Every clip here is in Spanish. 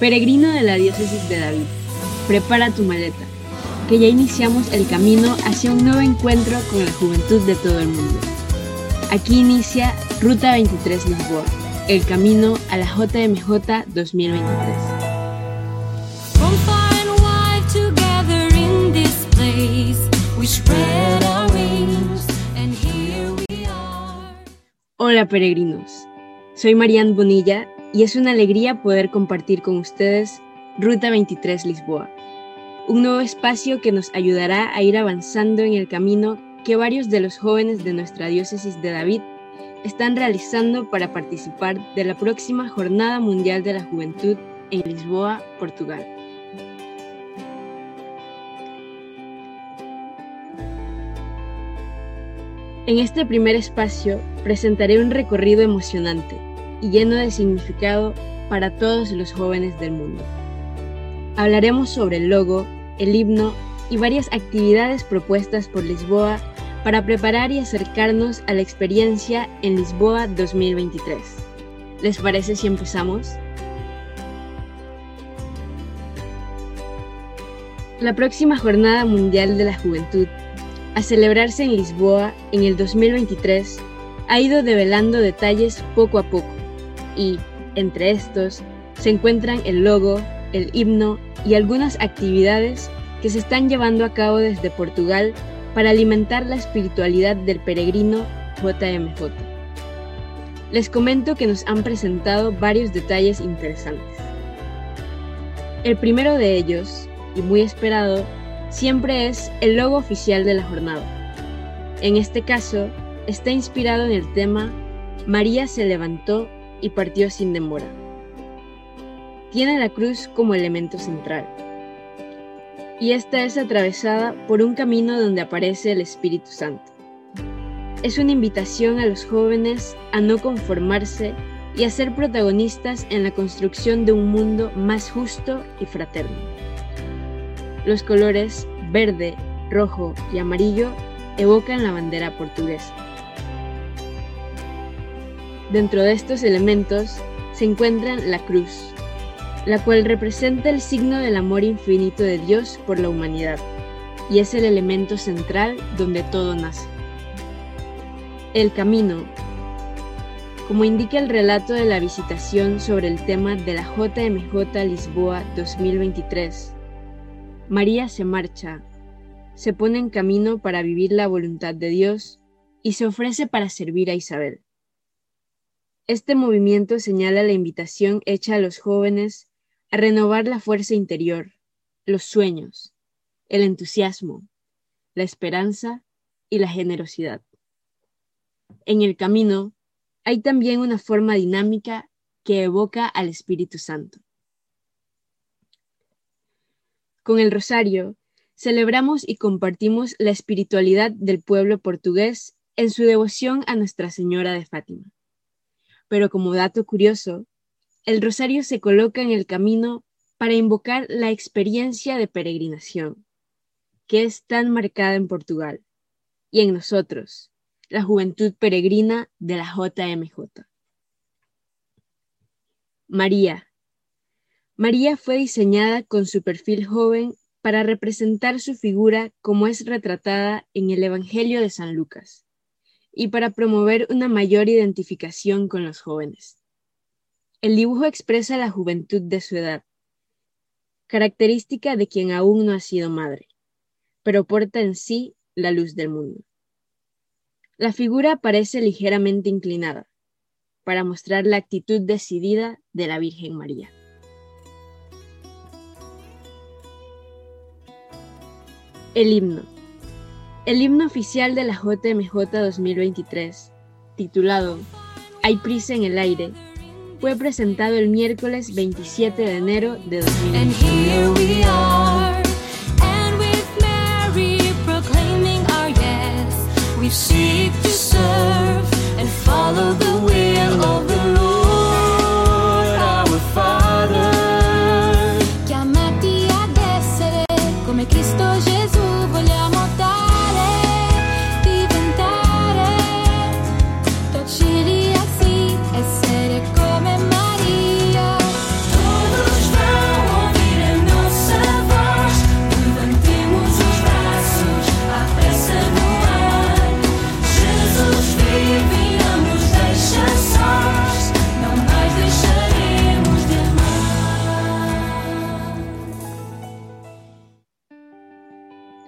Peregrino de la diócesis de David, prepara tu maleta, que ya iniciamos el camino hacia un nuevo encuentro con la juventud de todo el mundo. Aquí inicia Ruta 23 Lisboa, el camino a la JMJ 2023. Hola peregrinos, soy Marianne Bonilla y es una alegría poder compartir con ustedes Ruta 23 Lisboa, un nuevo espacio que nos ayudará a ir avanzando en el camino que varios de los jóvenes de nuestra diócesis de David están realizando para participar de la próxima Jornada Mundial de la Juventud en Lisboa, Portugal. En este primer espacio presentaré un recorrido emocionante y lleno de significado para todos los jóvenes del mundo. Hablaremos sobre el logo, el himno y varias actividades propuestas por Lisboa para preparar y acercarnos a la experiencia en Lisboa 2023. ¿Les parece si empezamos? La próxima Jornada Mundial de la Juventud, a celebrarse en Lisboa en el 2023, ha ido develando detalles poco a poco y, entre estos, se encuentran el logo, el himno y algunas actividades que se están llevando a cabo desde Portugal para alimentar la espiritualidad del peregrino JMJ. Les comento que nos han presentado varios detalles interesantes. El primero de ellos, y muy esperado, siempre es el logo oficial de la jornada. En este caso, está inspirado en el tema María se levantó y partió sin demora. Tiene la cruz como elemento central. Y esta es atravesada por un camino donde aparece el Espíritu Santo. Es una invitación a los jóvenes a no conformarse y a ser protagonistas en la construcción de un mundo más justo y fraterno. Los colores verde, rojo y amarillo evocan la bandera portuguesa. Dentro de estos elementos se encuentran la cruz, la cual representa el signo del amor infinito de Dios por la humanidad y es el elemento central donde todo nace. El camino. Como indica el relato de la visitación sobre el tema de la JMJ Lisboa 2023, María se marcha, se pone en camino para vivir la voluntad de Dios y se ofrece para servir a Isabel. Este movimiento señala la invitación hecha a los jóvenes a renovar la fuerza interior, los sueños, el entusiasmo, la esperanza y la generosidad. En el camino hay también una forma dinámica que evoca al Espíritu Santo. Con el rosario celebramos y compartimos la espiritualidad del pueblo portugués en su devoción a Nuestra Señora de Fátima. Pero como dato curioso, el rosario se coloca en el camino para invocar la experiencia de peregrinación, que es tan marcada en Portugal y en nosotros, la juventud peregrina de la JMJ. María. María fue diseñada con su perfil joven para representar su figura como es retratada en el Evangelio de San Lucas y para promover una mayor identificación con los jóvenes. El dibujo expresa la juventud de su edad, característica de quien aún no ha sido madre, pero porta en sí la luz del mundo. La figura parece ligeramente inclinada, para mostrar la actitud decidida de la Virgen María. El himno el himno oficial de la JMJ 2023, titulado Hay prisa en el aire, fue presentado el miércoles 27 de enero de 2023. And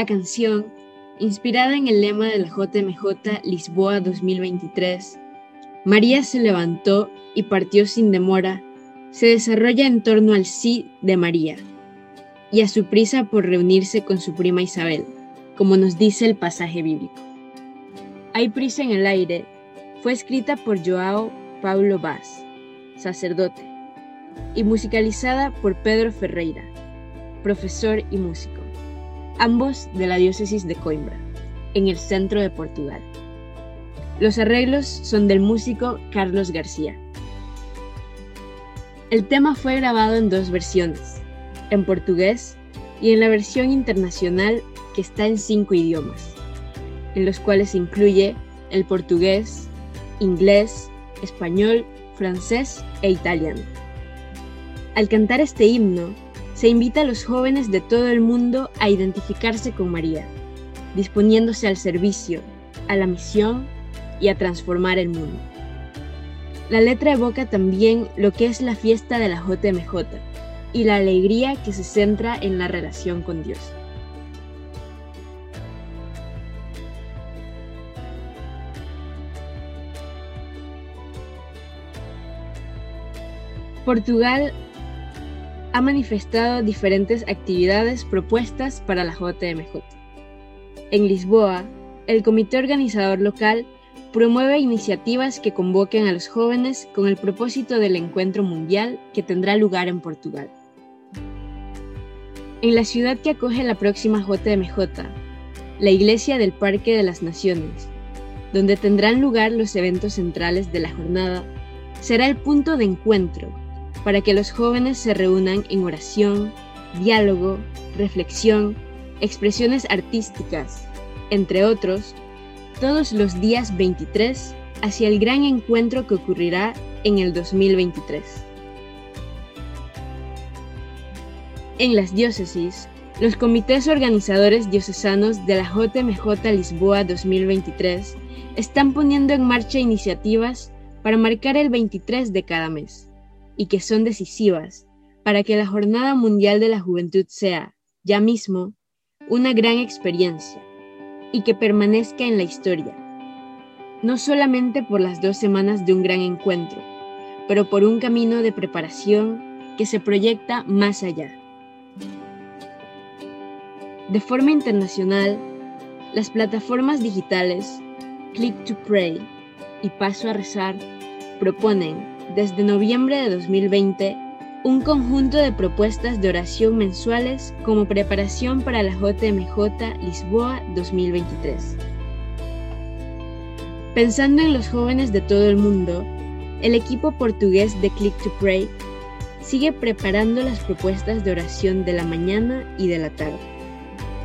La canción, inspirada en el lema de la JMJ Lisboa 2023, María se levantó y partió sin demora, se desarrolla en torno al sí de María y a su prisa por reunirse con su prima Isabel, como nos dice el pasaje bíblico. Hay prisa en el aire fue escrita por Joao Paulo Vaz, sacerdote, y musicalizada por Pedro Ferreira, profesor y músico, ambos de la diócesis de Coimbra, en el centro de Portugal. Los arreglos son del músico Carlos García. El tema fue grabado en dos versiones, en portugués y en la versión internacional que está en cinco idiomas, en los cuales incluye el portugués, inglés, español, francés e italiano. Al cantar este himno, se invita a los jóvenes de todo el mundo a identificarse con María, disponiéndose al servicio, a la misión y a transformar el mundo. La letra evoca también lo que es la fiesta de la JMJ y la alegría que se centra en la relación con Dios. Portugal ha manifestado diferentes actividades propuestas para la JMJ. En Lisboa, el comité organizador local promueve iniciativas que convoquen a los jóvenes con el propósito del encuentro mundial que tendrá lugar en Portugal. En la ciudad que acoge la próxima JMJ, la Iglesia del Parque de las Naciones, donde tendrán lugar los eventos centrales de la jornada, será el punto de encuentro para que los jóvenes se reúnan en oración, diálogo, reflexión, expresiones artísticas, entre otros, todos los días 23 hacia el gran encuentro que ocurrirá en el 2023. En las diócesis, los comités organizadores diocesanos de la JMJ Lisboa 2023 están poniendo en marcha iniciativas para marcar el 23 de cada mes y que son decisivas para que la Jornada Mundial de la Juventud sea, ya mismo, una gran experiencia y que permanezca en la historia, no solamente por las dos semanas de un gran encuentro, pero por un camino de preparación que se proyecta más allá. De forma internacional, las plataformas digitales Click to Pray y Paso a Rezar proponen desde noviembre de 2020 un conjunto de propuestas de oración mensuales como preparación para la JMJ Lisboa 2023. Pensando en los jóvenes de todo el mundo, el equipo portugués de Click to Pray sigue preparando las propuestas de oración de la mañana y de la tarde,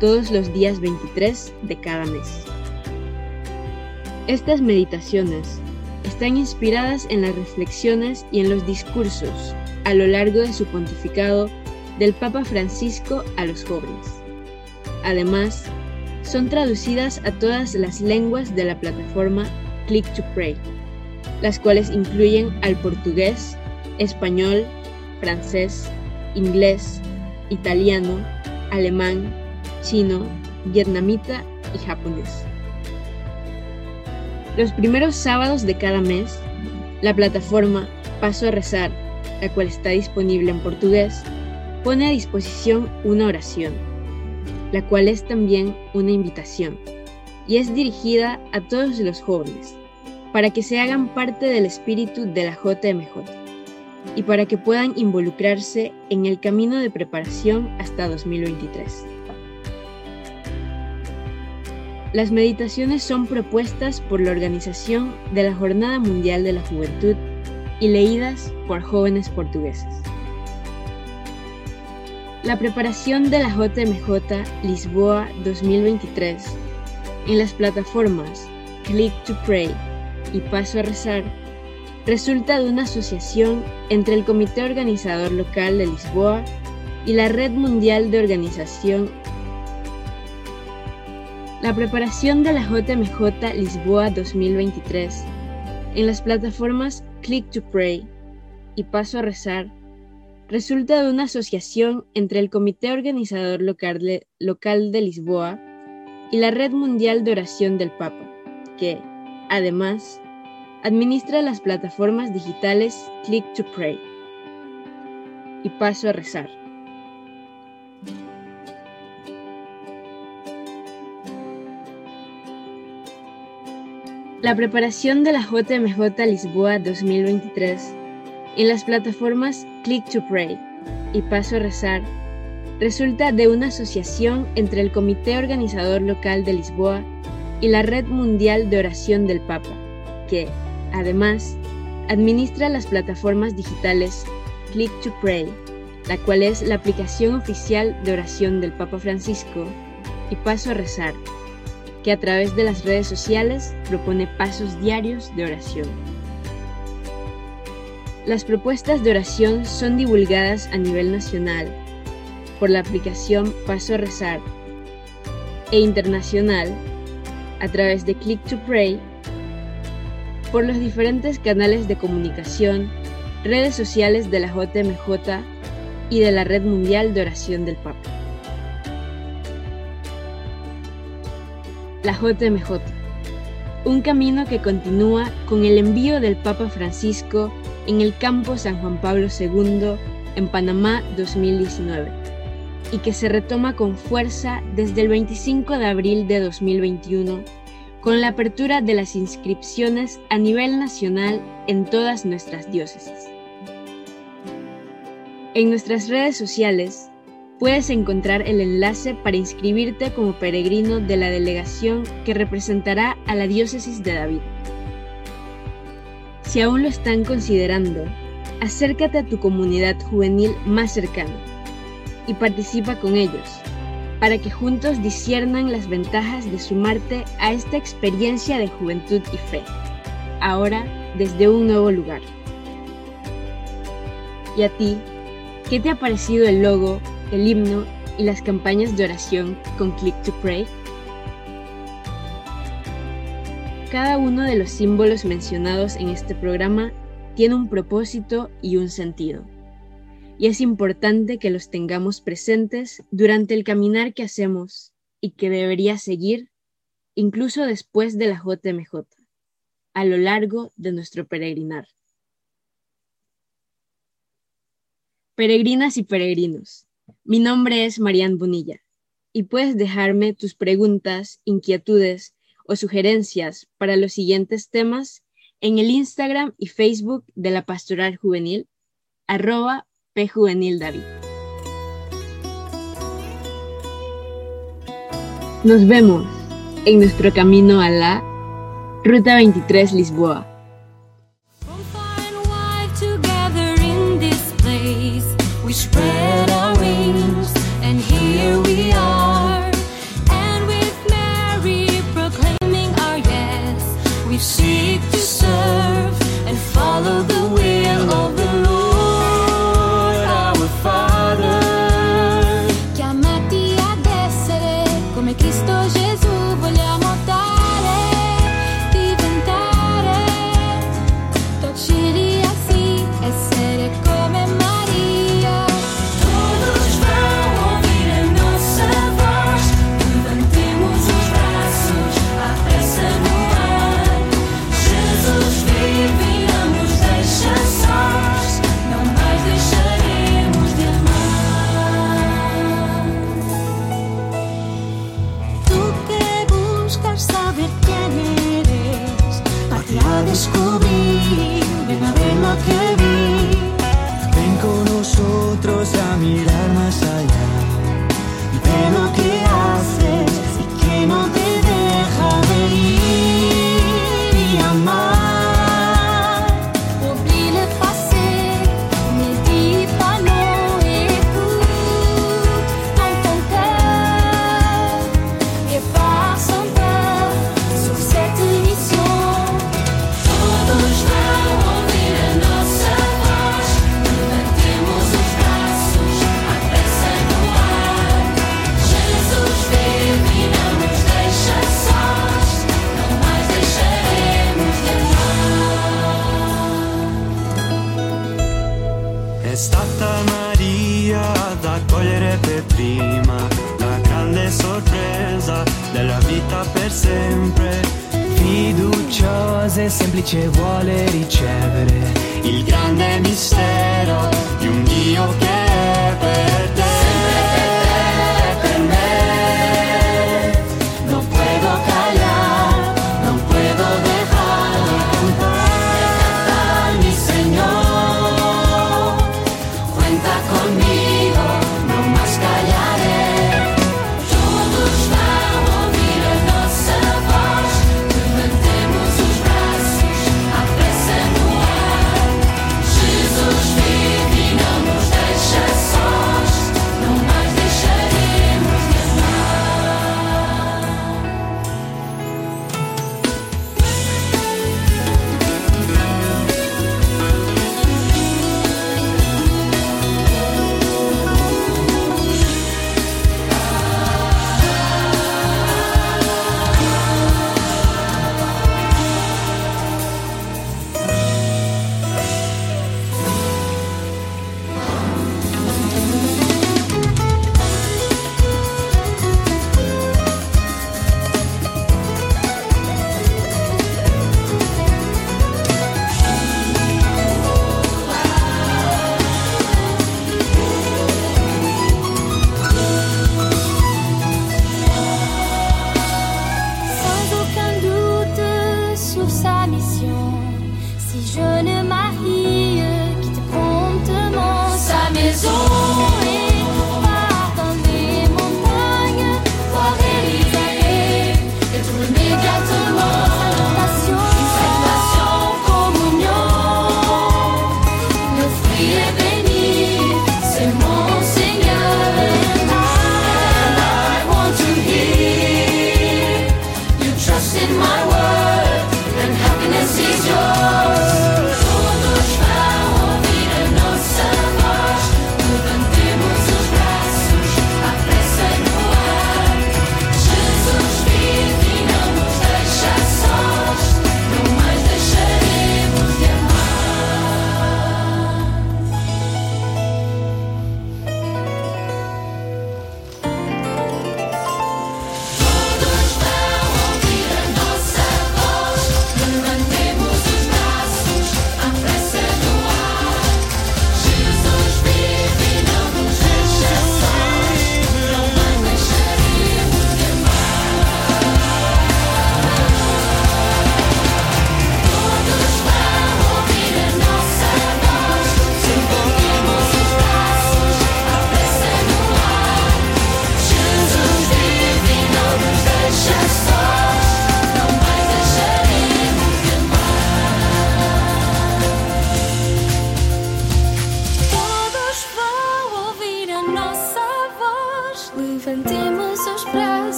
todos los días 23 de cada mes. Estas meditaciones están inspiradas en las reflexiones y en los discursos a lo largo de su pontificado del Papa Francisco a los jóvenes. Además, son traducidas a todas las lenguas de la plataforma Click to Pray, las cuales incluyen al portugués, español, francés, inglés, italiano, alemán, chino, vietnamita y japonés. Los primeros sábados de cada mes, la plataforma Paso a Rezar, la cual está disponible en portugués, pone a disposición una oración, la cual es también una invitación, y es dirigida a todos los jóvenes, para que se hagan parte del espíritu de la JMJ, y para que puedan involucrarse en el camino de preparación hasta 2023. Las meditaciones son propuestas por la organización de la Jornada Mundial de la Juventud y leídas por jóvenes portugueses. La preparación de la JMJ Lisboa 2023 en las plataformas Click to Pray y Paso a Rezar resulta de una asociación entre el Comité Organizador Local de Lisboa y la Red Mundial de Organización la preparación de la JMJ Lisboa 2023 en las plataformas Click to Pray y Paso a Rezar resulta de una asociación entre el Comité Organizador Local de, Local de Lisboa y la Red Mundial de Oración del Papa, que, además, administra las plataformas digitales Click to Pray. Y paso a rezar. La preparación de la JMJ Lisboa 2023 en las plataformas Click to Pray y Paso a Rezar resulta de una asociación entre el Comité Organizador Local de Lisboa y la Red Mundial de Oración del Papa, que, además, administra las plataformas digitales Click to Pray, la cual es la aplicación oficial de oración del Papa Francisco, y Paso a Rezar, que a través de las redes sociales propone pasos diarios de oración. Las propuestas de oración son divulgadas a nivel nacional por la aplicación Paso a Rezar e internacional a través de Click to Pray por los diferentes canales de comunicación, redes sociales de la JMJ y de la Red Mundial de Oración del Papa. La JMJ, un camino que continúa con el envío del Papa Francisco en el campo San Juan Pablo II en Panamá 2019 y que se retoma con fuerza desde el 25 de abril de 2021 con la apertura de las inscripciones a nivel nacional en todas nuestras diócesis. En nuestras redes sociales puedes encontrar el enlace para inscribirte como peregrino de la delegación que representará a la diócesis de David. Si aún lo están considerando, acércate a tu comunidad juvenil más cercana y participa con ellos para que juntos disiernan las ventajas de sumarte a esta experiencia de juventud y fe, ahora desde un nuevo lugar. ¿Y a ti? ¿Qué te ha parecido el logo, el himno y las campañas de oración con Click to Pray? Cada uno de los símbolos mencionados en este programa tiene un propósito y un sentido y es importante que los tengamos presentes durante el caminar que hacemos y que debería seguir incluso después de la JMJ, a lo largo de nuestro peregrinar. Peregrinas y peregrinos, mi nombre es Marian Bonilla y puedes dejarme tus preguntas, inquietudes o sugerencias para los siguientes temas en el Instagram y Facebook de la Pastoral Juvenil, arroba pjuvenildavid. Nos vemos en nuestro camino a la Ruta 23 Lisboa. the wind.